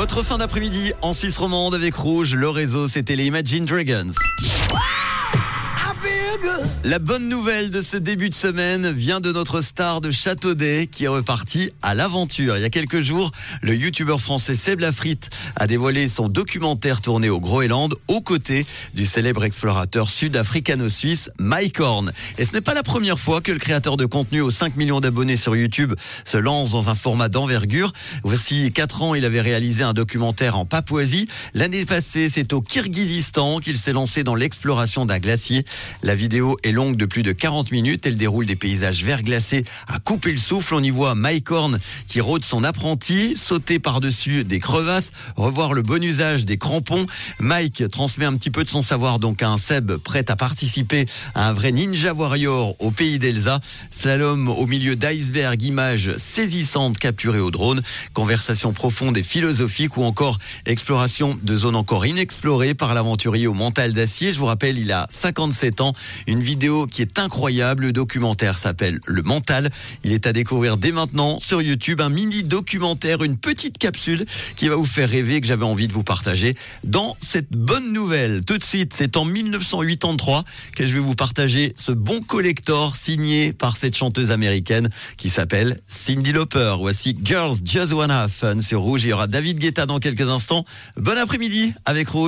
Votre fin d'après-midi en Suisse romande avec Rouge, le réseau c'était les Imagine Dragons. La bonne nouvelle de ce début de semaine vient de notre star de Châteaudet qui est reparti à l'aventure. Il y a quelques jours, le youtubeur français Seb Lafrite a dévoilé son documentaire tourné au Groenland aux côtés du célèbre explorateur sud-africano-suisse Mike Horn. Et ce n'est pas la première fois que le créateur de contenu aux 5 millions d'abonnés sur YouTube se lance dans un format d'envergure. Voici 4 ans, il avait réalisé un documentaire en Papouasie. L'année passée, c'est au Kirghizistan qu'il s'est lancé dans l'exploration d'un glacier. La vidéo est longue de plus de 40 minutes. Elle déroule des paysages verglacés à couper le souffle. On y voit Mike Horn qui rôde son apprenti, sauter par-dessus des crevasses, revoir le bon usage des crampons. Mike transmet un petit peu de son savoir donc à un Seb prêt à participer à un vrai ninja warrior au pays d'Elsa. Slalom au milieu d'iceberg, images saisissantes capturées au drone, conversation profonde et philosophique ou encore exploration de zones encore inexplorées par l'aventurier au mental d'acier. Je vous rappelle, il a 57 ans. Une vidéo qui est incroyable. Le documentaire s'appelle Le Mental. Il est à découvrir dès maintenant sur YouTube. Un mini documentaire, une petite capsule qui va vous faire rêver que j'avais envie de vous partager dans cette bonne nouvelle. Tout de suite, c'est en 1983 que je vais vous partager ce bon collector signé par cette chanteuse américaine qui s'appelle Cindy Lauper. Voici Girls Just Wanna Have Fun sur Rouge. Il y aura David Guetta dans quelques instants. Bon après-midi avec Rouge.